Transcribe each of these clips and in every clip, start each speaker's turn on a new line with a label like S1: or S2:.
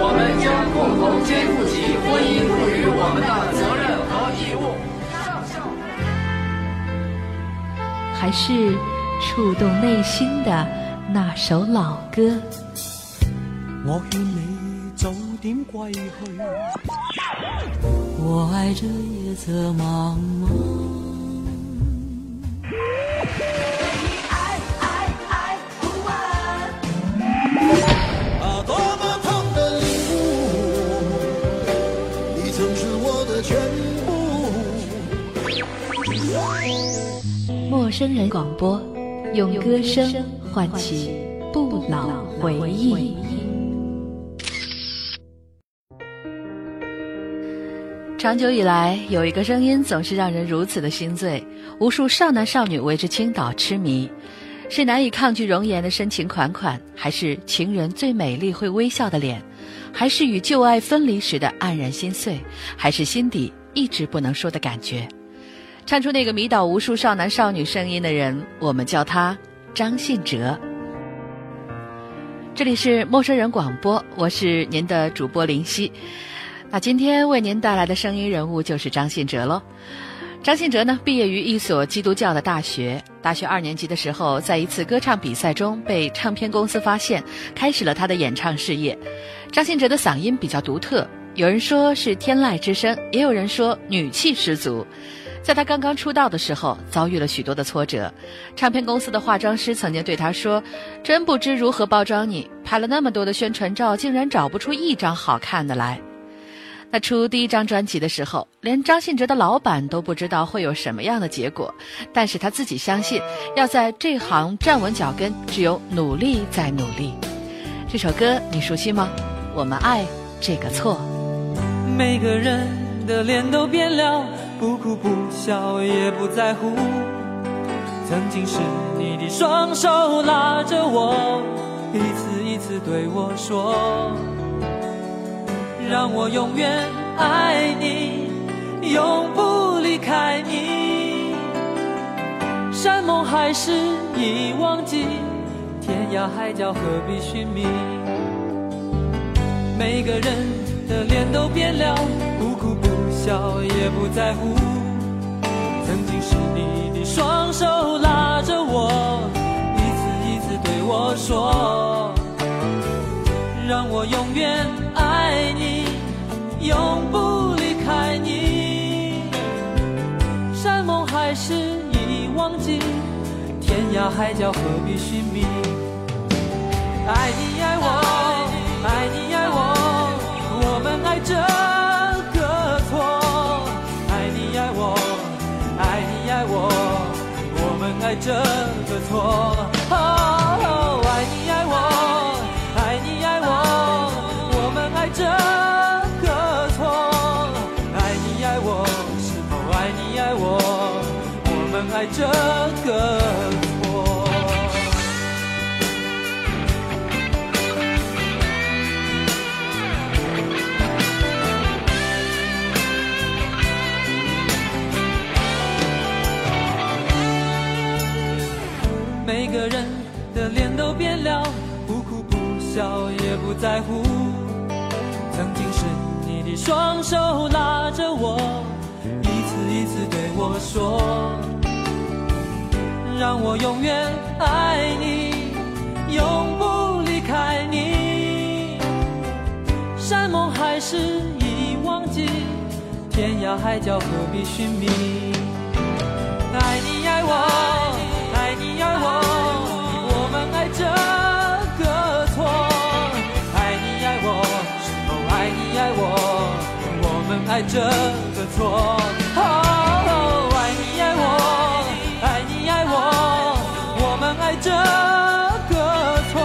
S1: 我们将共同肩负起婚姻赋予我们的责任和义务。
S2: 还是触动内心的那首老歌。
S3: 我劝你早点归去，我爱这夜色茫茫。
S2: 部。陌生人广播，用歌声唤起不老回忆。长久以来，有一个声音总是让人如此的心醉，无数少男少女为之倾倒痴迷。是难以抗拒容颜的深情款款，还是情人最美丽会微笑的脸，还是与旧爱分离时的黯然心碎，还是心底一直不能说的感觉？唱出那个迷倒无数少男少女声音的人，我们叫他张信哲。这里是陌生人广播，我是您的主播林夕。那今天为您带来的声音人物就是张信哲喽。张信哲呢，毕业于一所基督教的大学。大学二年级的时候，在一次歌唱比赛中被唱片公司发现，开始了他的演唱事业。张信哲的嗓音比较独特，有人说是天籁之声，也有人说女气十足。在他刚刚出道的时候，遭遇了许多的挫折。唱片公司的化妆师曾经对他说：“真不知如何包装你，拍了那么多的宣传照，竟然找不出一张好看的来。”那出第一张专辑的时候，连张信哲的老板都不知道会有什么样的结果，但是他自己相信，要在这行站稳脚跟，只有努力再努力。这首歌你熟悉吗？我们爱这个错。
S3: 每个人的脸都变了，不哭不笑也不在乎。曾经是你的双手拉着我，一次一次对我说。让我永远爱你，永不离开你。山盟海誓已忘记，天涯海角何必寻觅？每个人的脸都变了，不哭不笑也不在乎。曾经是你的双手拉着我，一次一次对我说，让我永远爱你。永不离开你，山盟海誓已忘记，天涯海角何必寻觅？爱你爱我，爱你在乎。曾经是你的双手拉着我，一次一次对我说。让我永远爱你，永不离开你。山盟海誓已忘记，天涯海角何必寻觅？爱你爱我，爱你爱我，我们爱着爱这个错，哦，爱你爱我，爱你爱我，我们爱这个错，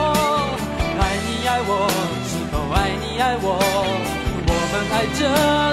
S3: 爱你爱我，是否爱你爱我，我们爱这个。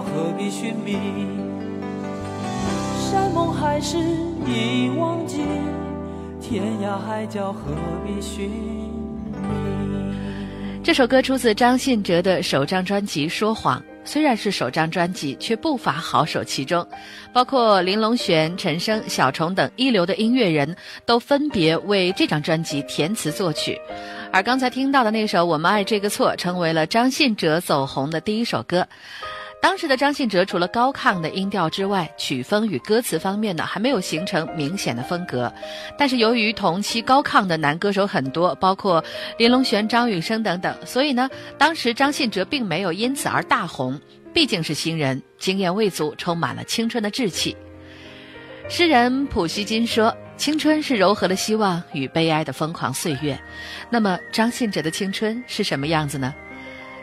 S3: 何必寻觅？山盟海誓已忘记，天涯海角何必寻觅？
S2: 这首歌出自张信哲的首张专辑《说谎》。虽然是首张专辑，却不乏好手其中，包括林隆璇、陈升、小虫等一流的音乐人都分别为这张专辑填词作曲。而刚才听到的那首《我们爱这个错》，成为了张信哲走红的第一首歌。当时的张信哲除了高亢的音调之外，曲风与歌词方面呢还没有形成明显的风格。但是由于同期高亢的男歌手很多，包括林隆璇、张雨生等等，所以呢，当时张信哲并没有因此而大红。毕竟是新人，经验未足，充满了青春的稚气。诗人普希金说：“青春是柔和的希望与悲哀的疯狂岁月。”那么张信哲的青春是什么样子呢？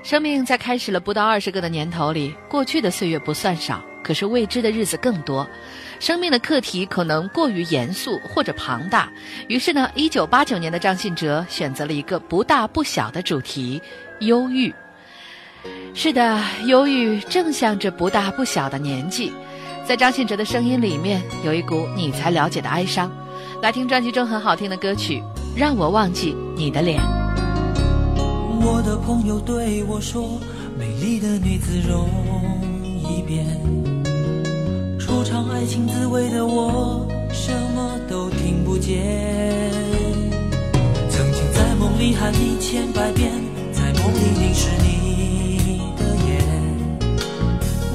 S2: 生命在开始了不到二十个的年头里，过去的岁月不算少，可是未知的日子更多。生命的课题可能过于严肃或者庞大，于是呢，一九八九年的张信哲选择了一个不大不小的主题——忧郁。是的，忧郁正像这不大不小的年纪，在张信哲的声音里面有一股你才了解的哀伤。来听专辑中很好听的歌曲《让我忘记你的脸》。
S3: 我的朋友对我说：“美丽的女子容易变。”初尝爱情滋味的我，什么都听不见。曾经在梦里喊你千百遍，在梦里凝视你的眼，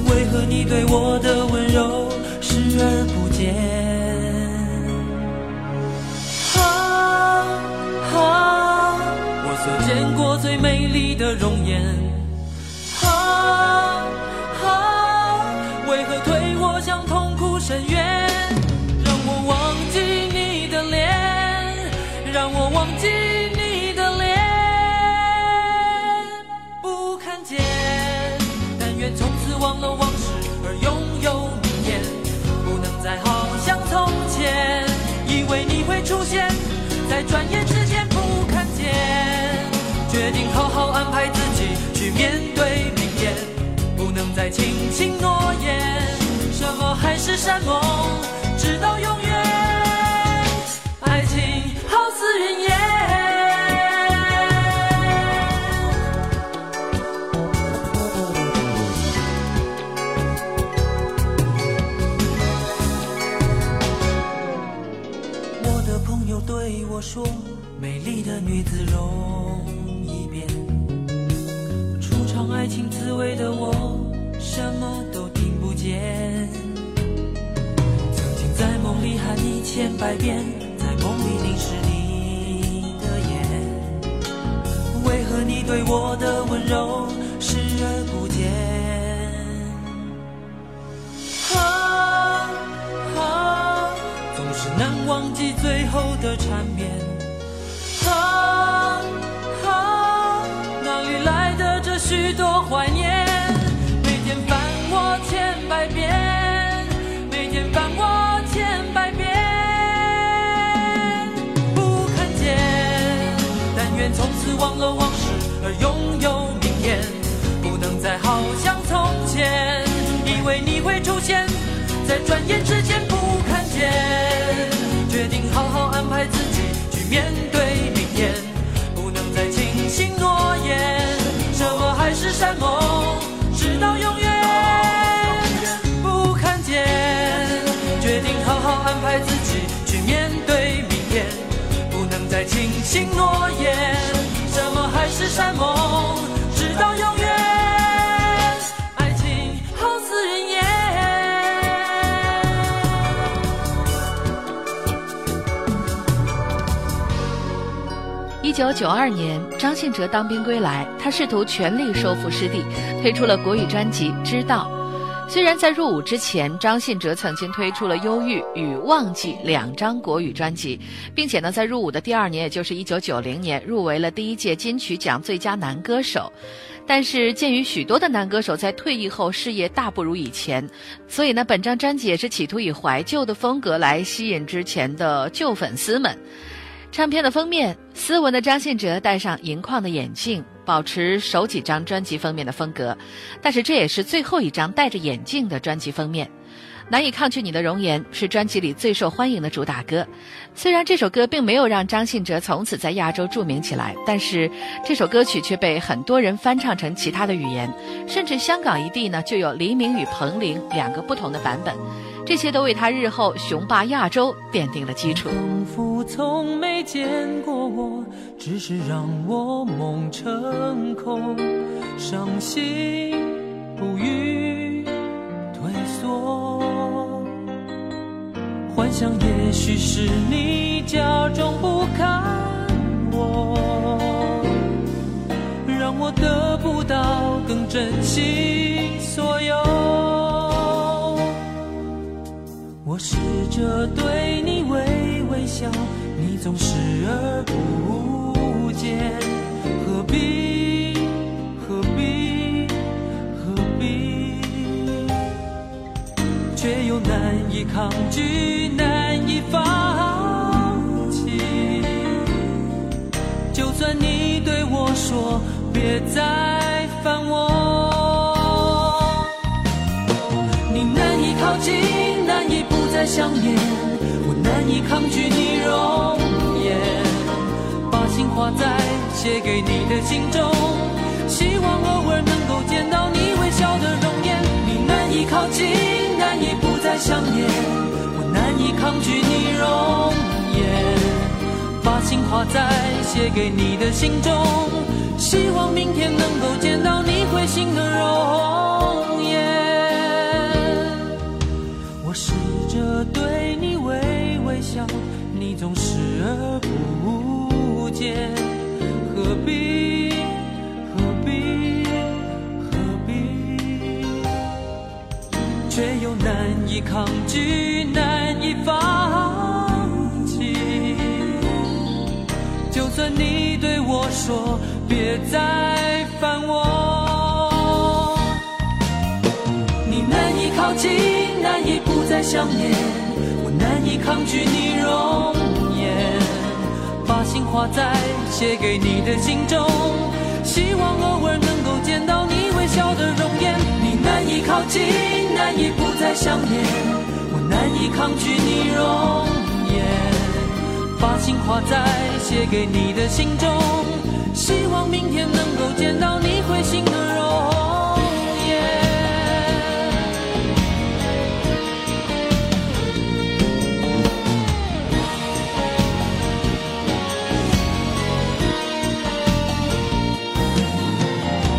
S3: 为何你对我的温柔视而不见？啊啊所见过最美丽的容颜，啊啊！为何推我向痛苦深渊？让我忘记你的脸，让我忘记你的脸，不看见。但愿从此忘了往事，而拥有明天，不能再好像从前。以为你会出现在转眼。决定好好安排自己去面对明天，不能再轻轻诺言，什么海誓山盟，直到永远。
S2: 九九二年，张信哲当兵归来，他试图全力收复失地，推出了国语专辑《知道》。虽然在入伍之前，张信哲曾经推出了《忧郁》与《忘记》两张国语专辑，并且呢，在入伍的第二年，也就是一九九零年，入围了第一届金曲奖最佳男歌手。但是，鉴于许多的男歌手在退役后事业大不如以前，所以呢，本张专辑也是企图以怀旧的风格来吸引之前的旧粉丝们。唱片的封面，斯文的张信哲戴上银框的眼镜，保持首几张专辑封面的风格，但是这也是最后一张戴着眼镜的专辑封面。难以抗拒你的容颜是专辑里最受欢迎的主打歌。虽然这首歌并没有让张信哲从此在亚洲著名起来，但是这首歌曲却被很多人翻唱成其他的语言，甚至香港一地呢就有黎明与彭羚两个不同的版本。这些都为他日后雄霸亚洲奠定了基础。
S3: 仿佛从没见过我，只是让我梦成空，伤心不语退缩。幻想也许是你假装不看我，让我得不到更珍惜所有。我试着对你微微笑，你总视而不见，何必以抗拒，难以放弃。就算你对我说别再烦我，你难以靠近，难以不再想念，我难以抗拒你容颜，把心画在写给你的信中，希望偶尔能够见到你微笑的容颜。你难以靠近，已不再想念，我难以抗拒你容颜，把心画在写给你的信中，希望明天能够见到你会心的容颜。我试着对你微微笑，你总视而不见，何必难以抗拒，难以放弃。就算你对我说别再烦我，你难以靠近，难以不再想念，我难以抗拒你容颜，把心画在写给你的信中，希望偶尔能够见到你。难以靠近，难以不再想念，我难以抗拒你容颜，把心画在写给你的信中，希望明天能够见到你会心的容颜。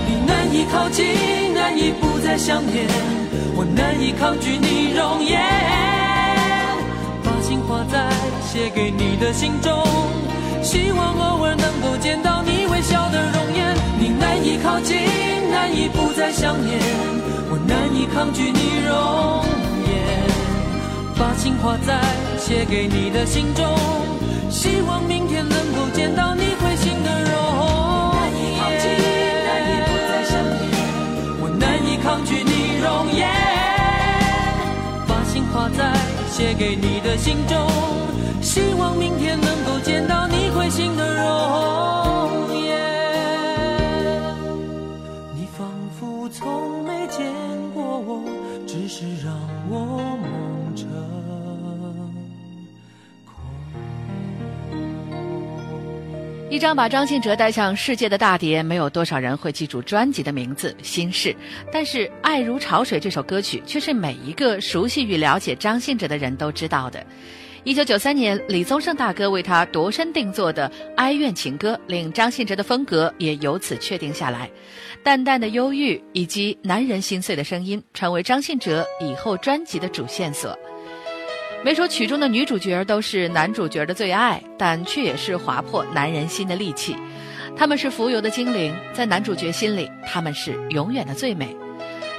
S3: 你难以靠近，以不再想念，我难以抗拒你容颜，把心画在写给你的信中，希望偶尔能够见到你微笑的容颜。你难以靠近，难以不再想念，我难以抗拒你容颜，把心画在写给你的信中，希望明天能够见到你写给你的信中，希望明天能够见到你会心的容颜。你仿佛从没见过我，只是让我梦
S2: 一张把张信哲带向世界的大碟，没有多少人会记住专辑的名字《心事》，但是《爱如潮水》这首歌曲却是每一个熟悉与了解张信哲的人都知道的。一九九三年，李宗盛大哥为他度身定做的哀怨情歌，令张信哲的风格也由此确定下来。淡淡的忧郁以及男人心碎的声音，成为张信哲以后专辑的主线索。每首曲中的女主角都是男主角的最爱，但却也是划破男人心的利器。他们是浮游的精灵，在男主角心里，他们是永远的最美。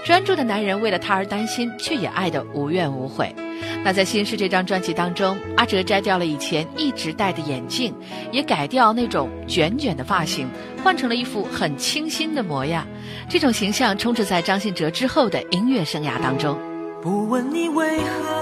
S2: 专注的男人为了她而担心，却也爱得无怨无悔。那在《心事》这张专辑当中，阿哲摘掉了以前一直戴的眼镜，也改掉那种卷卷的发型，换成了一副很清新的模样。这种形象充斥在张信哲之后的音乐生涯当中。
S3: 不问你为何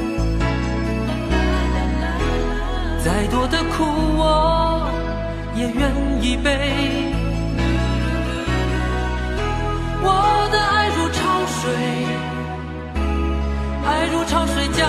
S3: 再多的苦我也愿意背。我的爱如潮水，爱如潮水将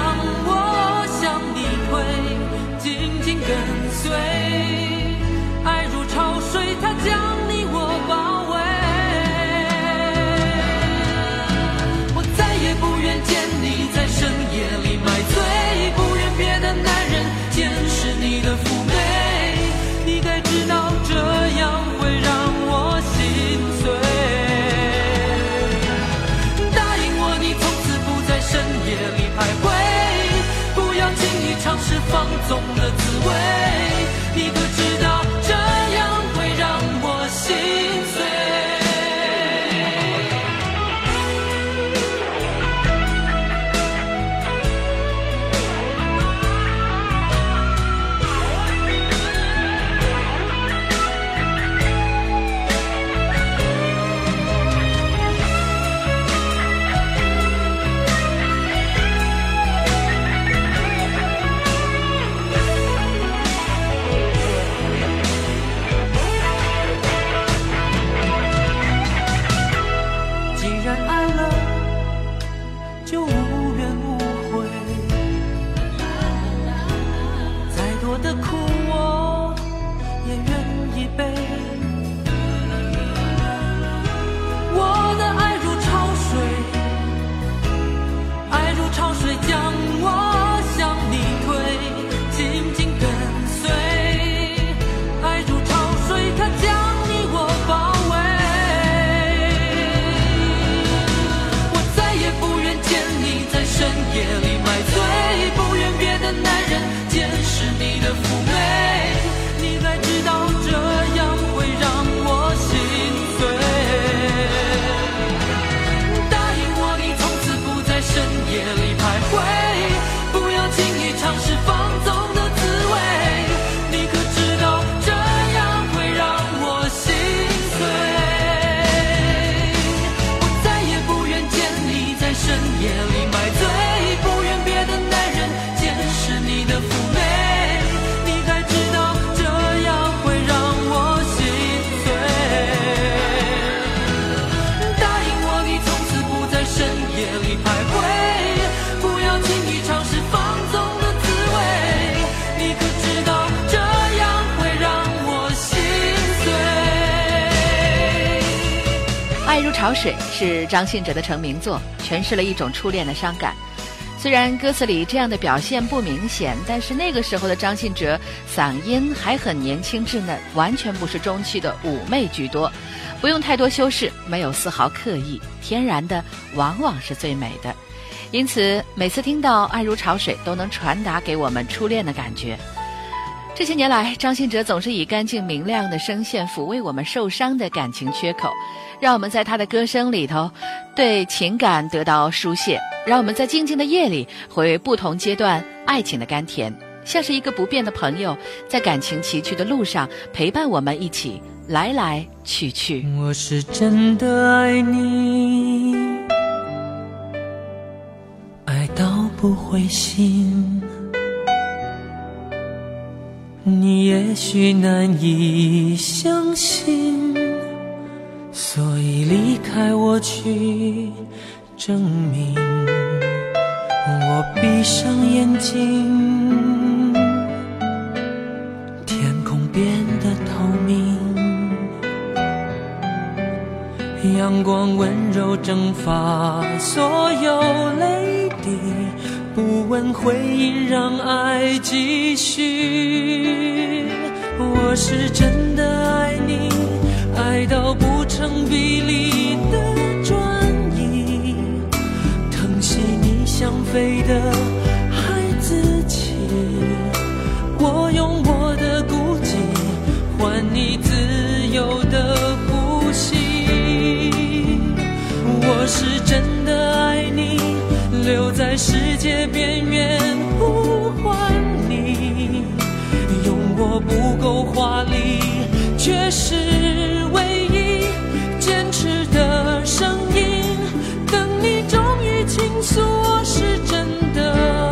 S3: 潮水》
S2: 是张信哲的成名作，诠释了一种初恋的伤感。虽然歌词里这样的表现不明显，但是那个时候的张信哲嗓音还很年轻稚嫩，完全不是中气的妩媚居多，不用太多修饰，没有丝毫刻意，天然的往往是最美的。因此，每次听到《爱如潮水》，都能传达给我们初恋的感觉。这些年来，张信哲总是以干净明亮的声线抚慰我们受伤的感情缺口，让我们在他的歌声里头对情感得到疏泄，让我们在静静的夜里回味不同阶段爱情的甘甜，像是一个不变的朋友，在感情崎岖的路上陪伴我们一起来来去去。
S3: 我是真的爱你，爱到不灰心。你也许难以相信，所以离开我去证明。我闭上眼睛，天空变得透明。阳光温柔蒸发所有泪滴，不问回音，让爱继续。我是真的爱你，爱到不成比例的转移疼惜你想飞的孩子气我用我的孤寂换你自由的呼吸。我是真的爱你留在世界边缘呼唤你用我不够华丽却是迟的声音，等你终于倾诉，我是真的。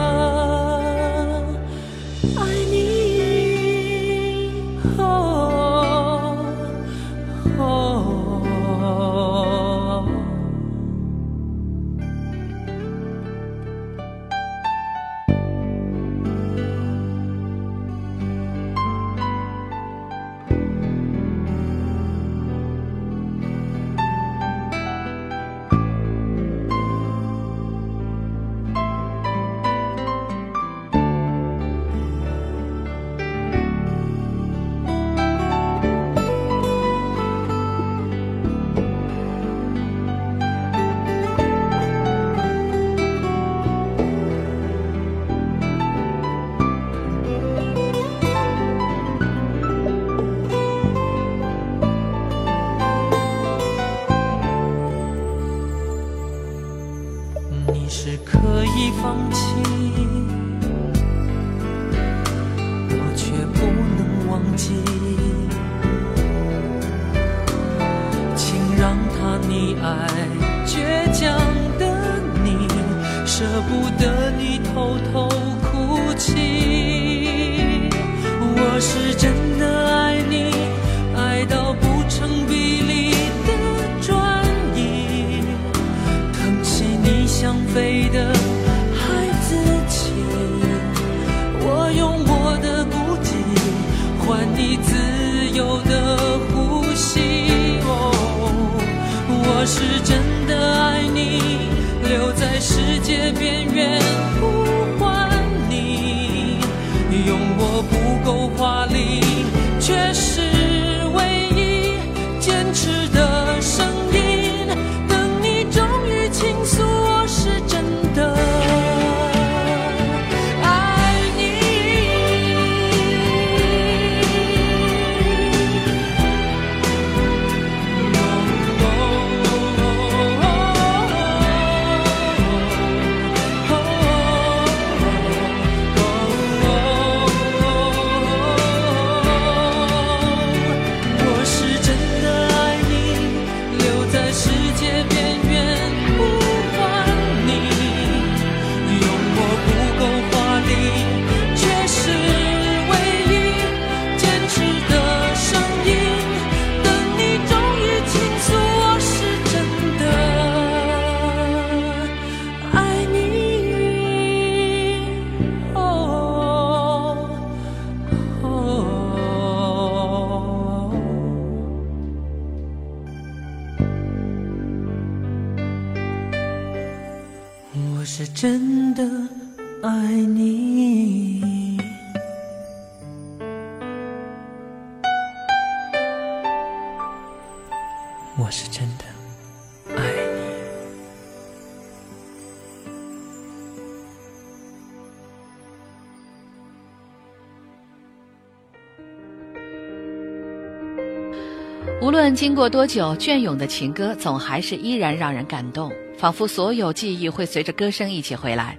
S2: 经过多久，隽永的情歌总还是依然让人感动，仿佛所有记忆会随着歌声一起回来。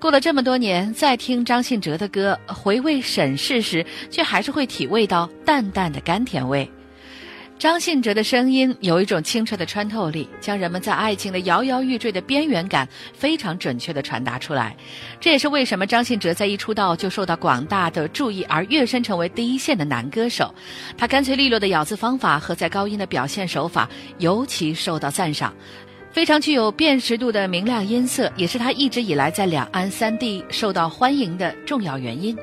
S2: 过了这么多年，再听张信哲的歌，回味审视时，却还是会体味到淡淡的甘甜味。张信哲的声音有一种清澈的穿透力，将人们在爱情的摇摇欲坠的边缘感非常准确地传达出来。这也是为什么张信哲在一出道就受到广大的注意，而跃升成为第一线的男歌手。他干脆利落的咬字方法和在高音的表现手法尤其受到赞赏。非常具有辨识度的明亮音色，也是他一直以来在两岸三地受到欢迎的重要原因。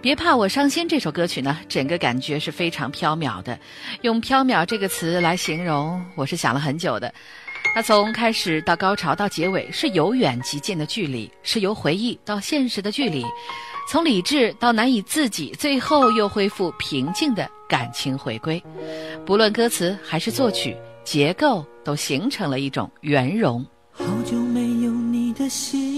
S2: 别怕我伤心这首歌曲呢，整个感觉是非常飘渺的。用“飘渺”这个词来形容，我是想了很久的。它从开始到高潮到结尾，是由远及近的距离，是由回忆到现实的距离，从理智到难以自己，最后又恢复平静的感情回归。不论歌词还是作曲结构，都形成了一种圆融。
S3: 好久没有你的心，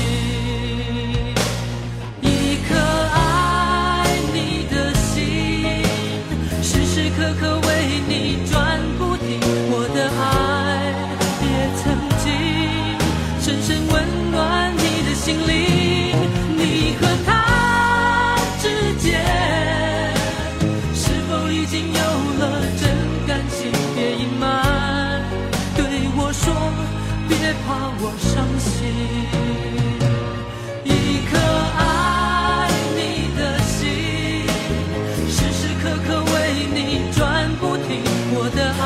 S3: 心灵，你和他之间是否已经有了真感情？别隐瞒，对我说，别怕我伤心。一颗爱你的心，时时刻刻为你转不停。我的爱，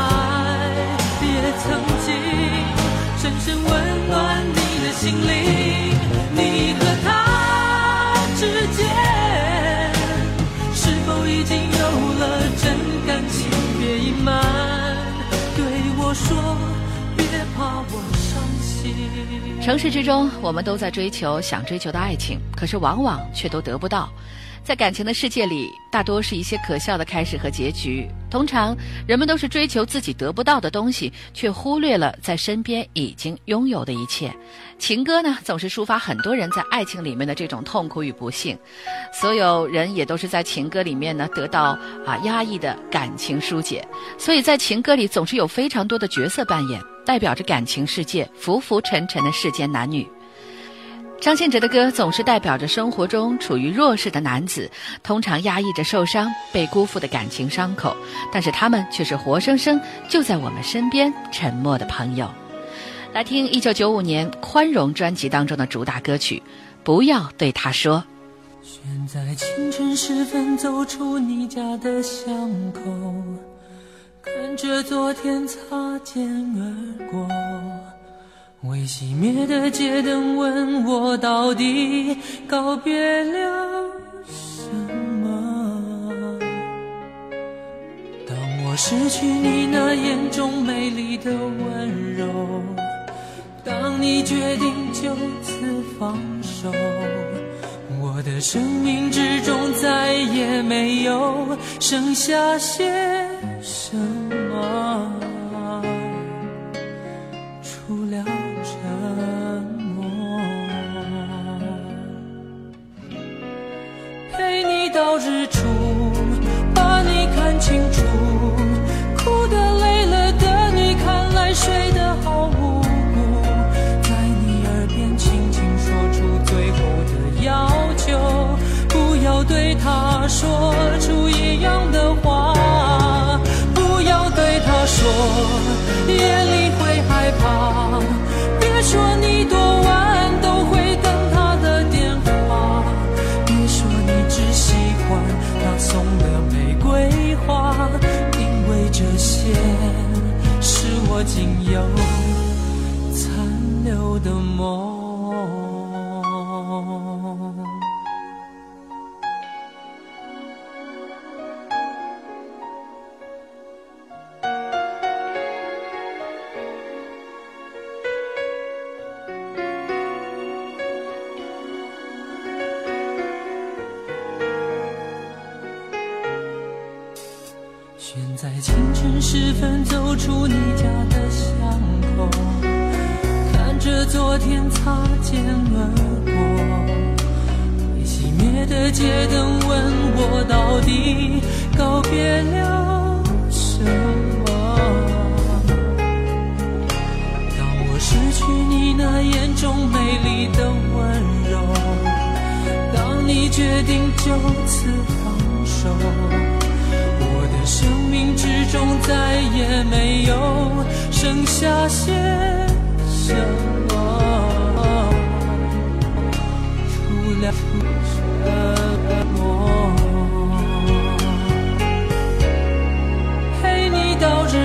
S2: 城市之中，我们都在追求想追求的爱情，可是往往却都得不到。在感情的世界里，大多是一些可笑的开始和结局。通常，人们都是追求自己得不到的东西，却忽略了在身边已经拥有的一切。情歌呢，总是抒发很多人在爱情里面的这种痛苦与不幸。所有人也都是在情歌里面呢得到啊压抑的感情疏解。所以在情歌里，总是有非常多的角色扮演。代表着感情世界浮浮沉沉的世间男女，张信哲的歌总是代表着生活中处于弱势的男子，通常压抑着受伤、被辜负的感情伤口，但是他们却是活生生就在我们身边沉默的朋友。来听一九九五年《宽容》专辑当中的主打歌曲《不要对他说》。
S3: 选在清晨时分走出你家的巷口。看着昨天擦肩而过，未熄灭的街灯问我到底告别了什么？当我失去你那眼中美丽的温柔，当你决定就此放手，我的生命之中再也没有剩下些什么，决定就此放手。我的生命之中再也没有剩下些什么，除了沉默。陪你到日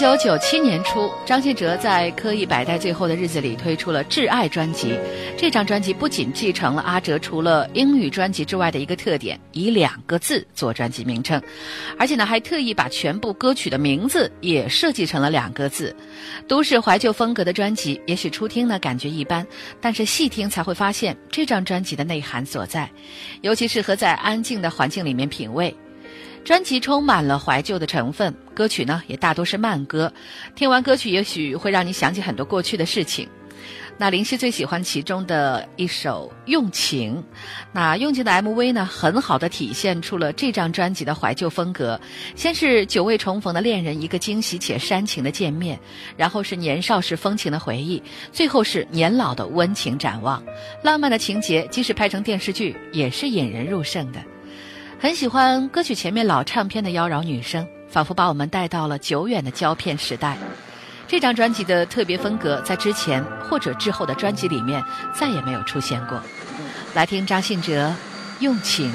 S2: 九九七年初，张信哲在《科艺百代最后的日子》里推出了《挚爱》专辑。这张专辑不仅继承了阿哲除了英语专辑之外的一个特点，以两个字做专辑名称，而且呢还特意把全部歌曲的名字也设计成了两个字。都市怀旧风格的专辑，也许初听呢感觉一般，但是细听才会发现这张专辑的内涵所在，尤其适合在安静的环境里面品味。专辑充满了怀旧的成分，歌曲呢也大多是慢歌。听完歌曲，也许会让你想起很多过去的事情。那林夕最喜欢其中的一首《用情》，那《用情》的 MV 呢，很好的体现出了这张专辑的怀旧风格。先是久未重逢的恋人一个惊喜且煽情的见面，然后是年少时风情的回忆，最后是年老的温情展望。浪漫的情节，即使拍成电视剧，也是引人入胜的。很喜欢歌曲前面老唱片的妖娆女声，仿佛把我们带到了久远的胶片时代。这张专辑的特别风格，在之前或者之后的专辑里面再也没有出现过。来听张信哲《用情》。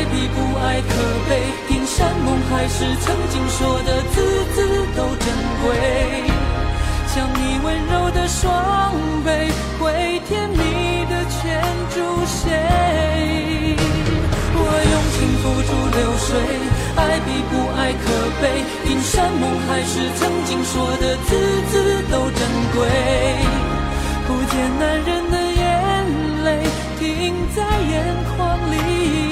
S3: 爱比不爱可悲。听山盟海誓，曾经说的字字都珍贵。像你温柔的双臂，会甜蜜的牵住谁？我用情付诸流水，爱比不爱可悲。听山盟海誓，曾经说的字字都珍贵。不见男人的眼泪停在眼眶里，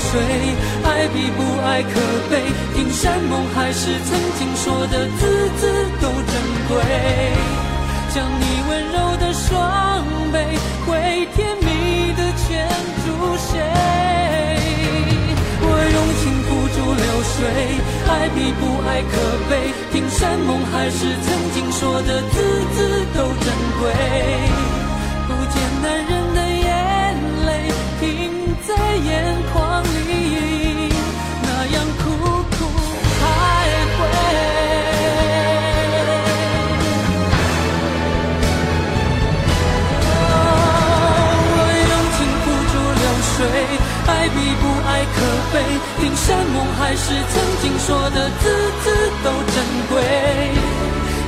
S3: 水，爱比不爱可悲。听山盟海誓，曾经说的字字都珍贵。将你温柔的双臂，会甜蜜的牵住谁？我用情付诸流水，爱比不爱可悲。听山盟海誓，曾经说的字字都珍贵。不见男人悲。听山盟海誓，曾经说的字字都珍贵。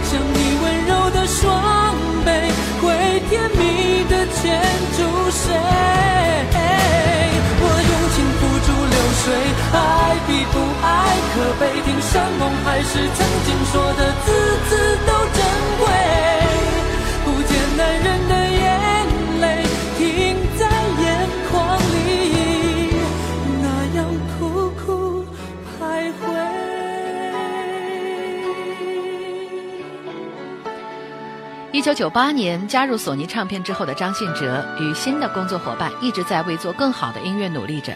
S3: 像你温柔的双臂，会甜蜜的牵住谁？我用情付诸流水，爱比不爱可悲。听山盟海誓，曾经说的字字都珍贵。不见男人的
S2: 一九九八年加入索尼唱片之后的张信哲与新的工作伙伴一直在为做更好的音乐努力着。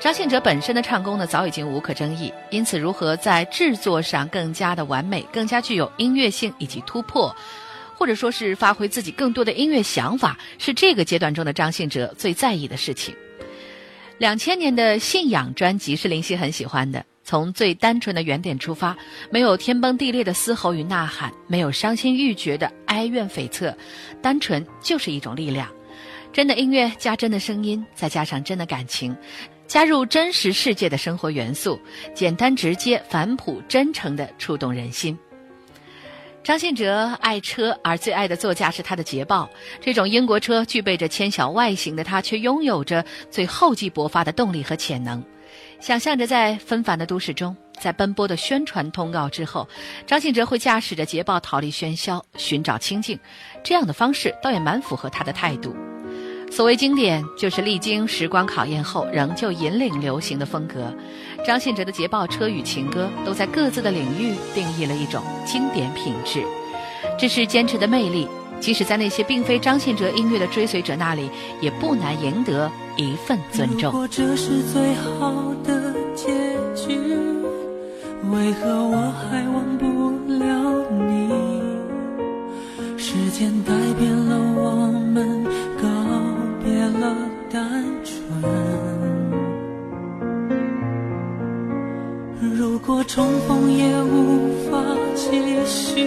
S2: 张信哲本身的唱功呢早已经无可争议，因此如何在制作上更加的完美、更加具有音乐性以及突破，或者说是发挥自己更多的音乐想法，是这个阶段中的张信哲最在意的事情。两千年的信仰专辑是林夕很喜欢的。从最单纯的原点出发，没有天崩地裂的嘶吼与呐喊，没有伤心欲绝的哀怨悱恻，单纯就是一种力量。真的音乐加真的声音，再加上真的感情，加入真实世界的生活元素，简单直接、返璞真诚的触动人心。张信哲爱车，而最爱的座驾是他的捷豹。这种英国车具备着纤小外形的他，却拥有着最厚积薄发的动力和潜能。想象着在纷繁的都市中，在奔波的宣传通告之后，张信哲会驾驶着捷豹逃离喧嚣，寻找清静。这样的方式倒也蛮符合他的态度。所谓经典，就是历经时光考验后仍旧引领流行的风格。张信哲的捷豹车与情歌，都在各自的领域定义了一种经典品质。这是坚持的魅力，即使在那些并非张信哲音乐的追随者那里，也不难赢得一份尊重。
S3: 如果这是最好的结局，为何我还忘不了你？时间改变了我们，告别了单纯。如果重逢也无法继续，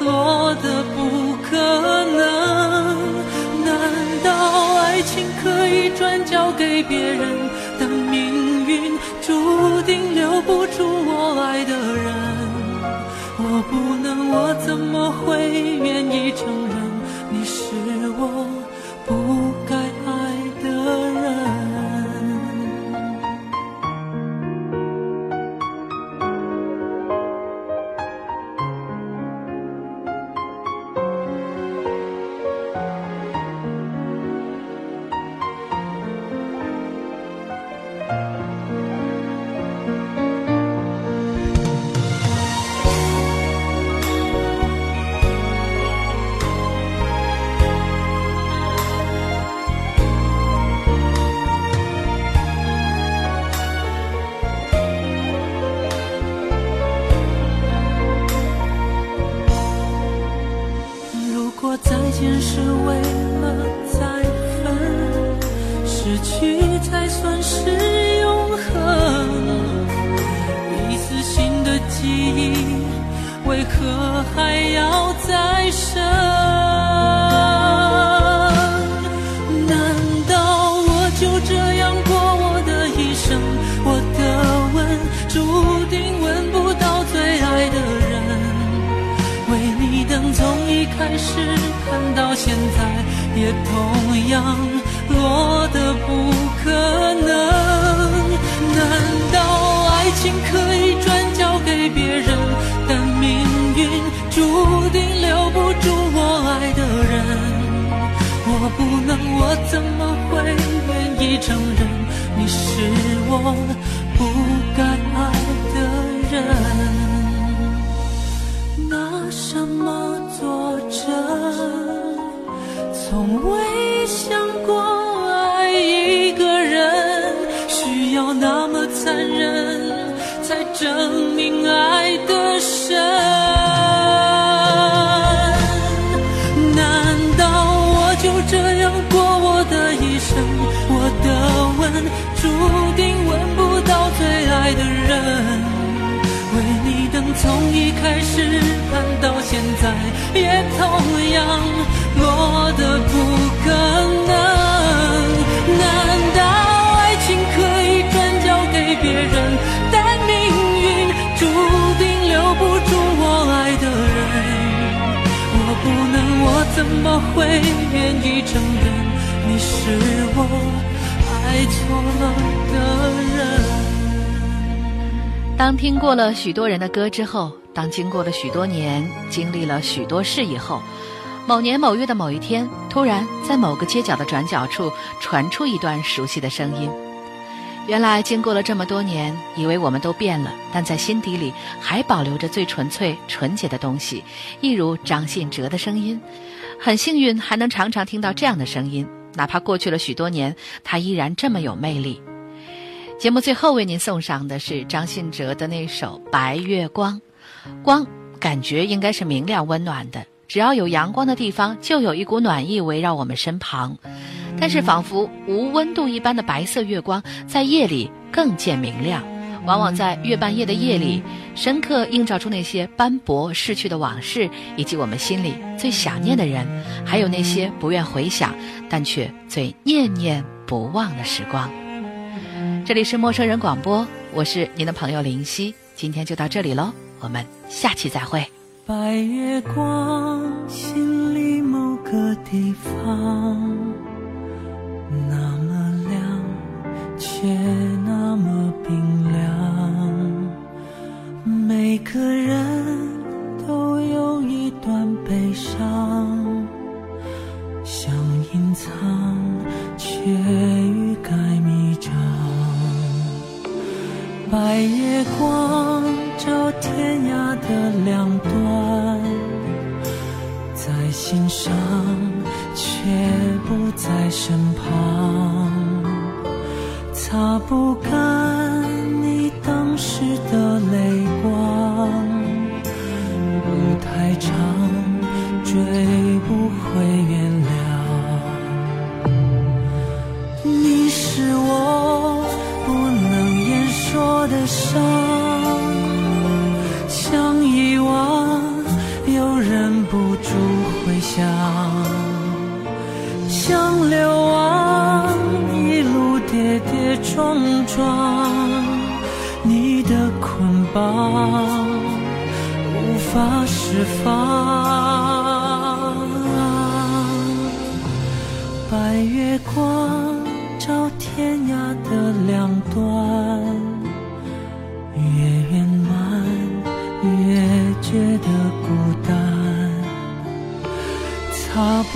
S3: 落的不可能。难道爱情可以转交给别人？但命运注定留不住我爱的人。我不能，我怎么会愿意承认你是我记忆，为何还要再生？难道我就这样过我的一生？我的吻注定吻不到最爱的人。为你等从一开始看到现在，也同样落得不注定留不住我爱的人。我不能，我怎么会愿意承认你是我一开始盼到现在，也同样落得不可能。难道爱情可以转交给别人？但命运注定留不住我爱的人。我不能，我怎么会愿意承认你是我爱错了的人？
S2: 当听过了许多人的歌之后，当经过了许多年，经历了许多事以后，某年某月的某一天，突然在某个街角的转角处传出一段熟悉的声音。原来经过了这么多年，以为我们都变了，但在心底里还保留着最纯粹、纯洁的东西，一如张信哲的声音。很幸运，还能常常听到这样的声音，哪怕过去了许多年，它依然这么有魅力。节目最后为您送上的是张信哲的那首《白月光》，光感觉应该是明亮温暖的，只要有阳光的地方，就有一股暖意围绕我们身旁。但是仿佛无温度一般的白色月光，在夜里更见明亮。往往在月半夜的夜里，深刻映照出那些斑驳逝去的往事，以及我们心里最想念的人，还有那些不愿回想但却最念念不忘的时光。这里是陌生人广播，我是您的朋友林夕，今天就到这里喽，我们下期再会。
S3: 白月光，心里某个地方，那么亮，却那么冰凉。每个人都有一段悲伤，想隐藏，却欲盖弥彰。白月光照天涯的两端，在心上却不在身旁，擦不干你当时的泪光，路太长，追不回原谅。你是我不能言说的伤，想，想流亡一路跌跌撞撞，你的捆绑无法释放。白月光照天涯的两端，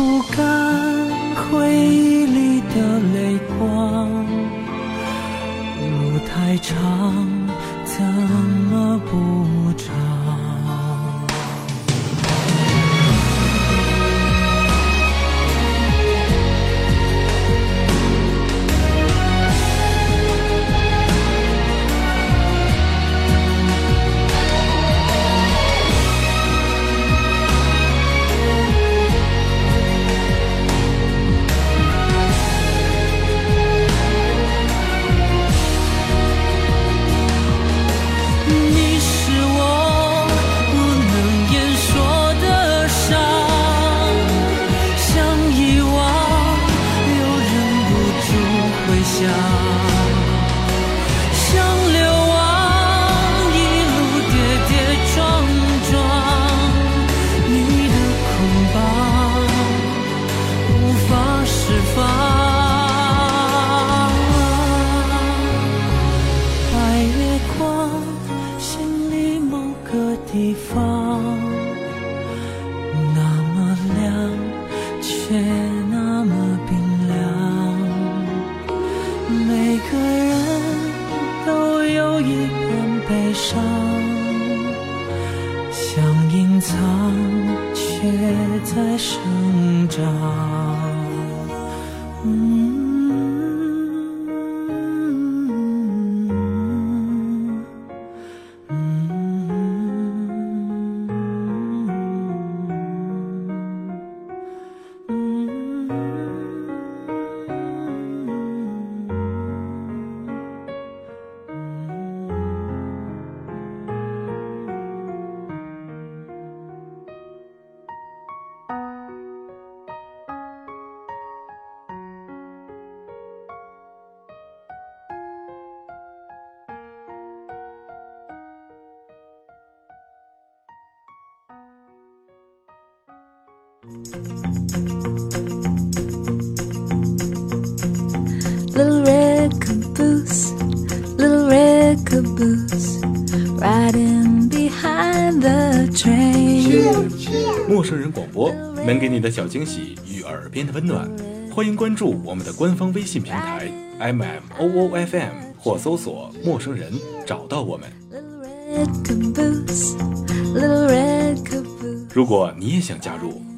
S3: 不干回忆里的泪光，路太长，
S4: Little red caboose, little red caboose, riding behind the train.
S5: 陌生人广播能给你的小惊喜与耳边的温暖，欢迎关注我们的官方微信平台 M M O O F M 或搜索“陌生人”找到我们。
S4: Little red caboose, little red caboose.
S5: 如果你也想加入，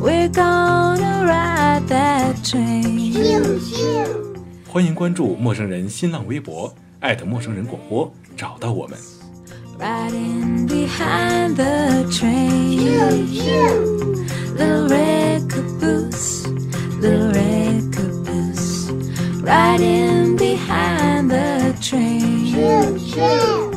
S4: We're gonna ride that train.
S5: 欢迎关注陌生人新浪微博，艾特陌生人广播，找到我们。
S4: Riding behind the train. Little red caboose, little red caboose. Riding behind the train.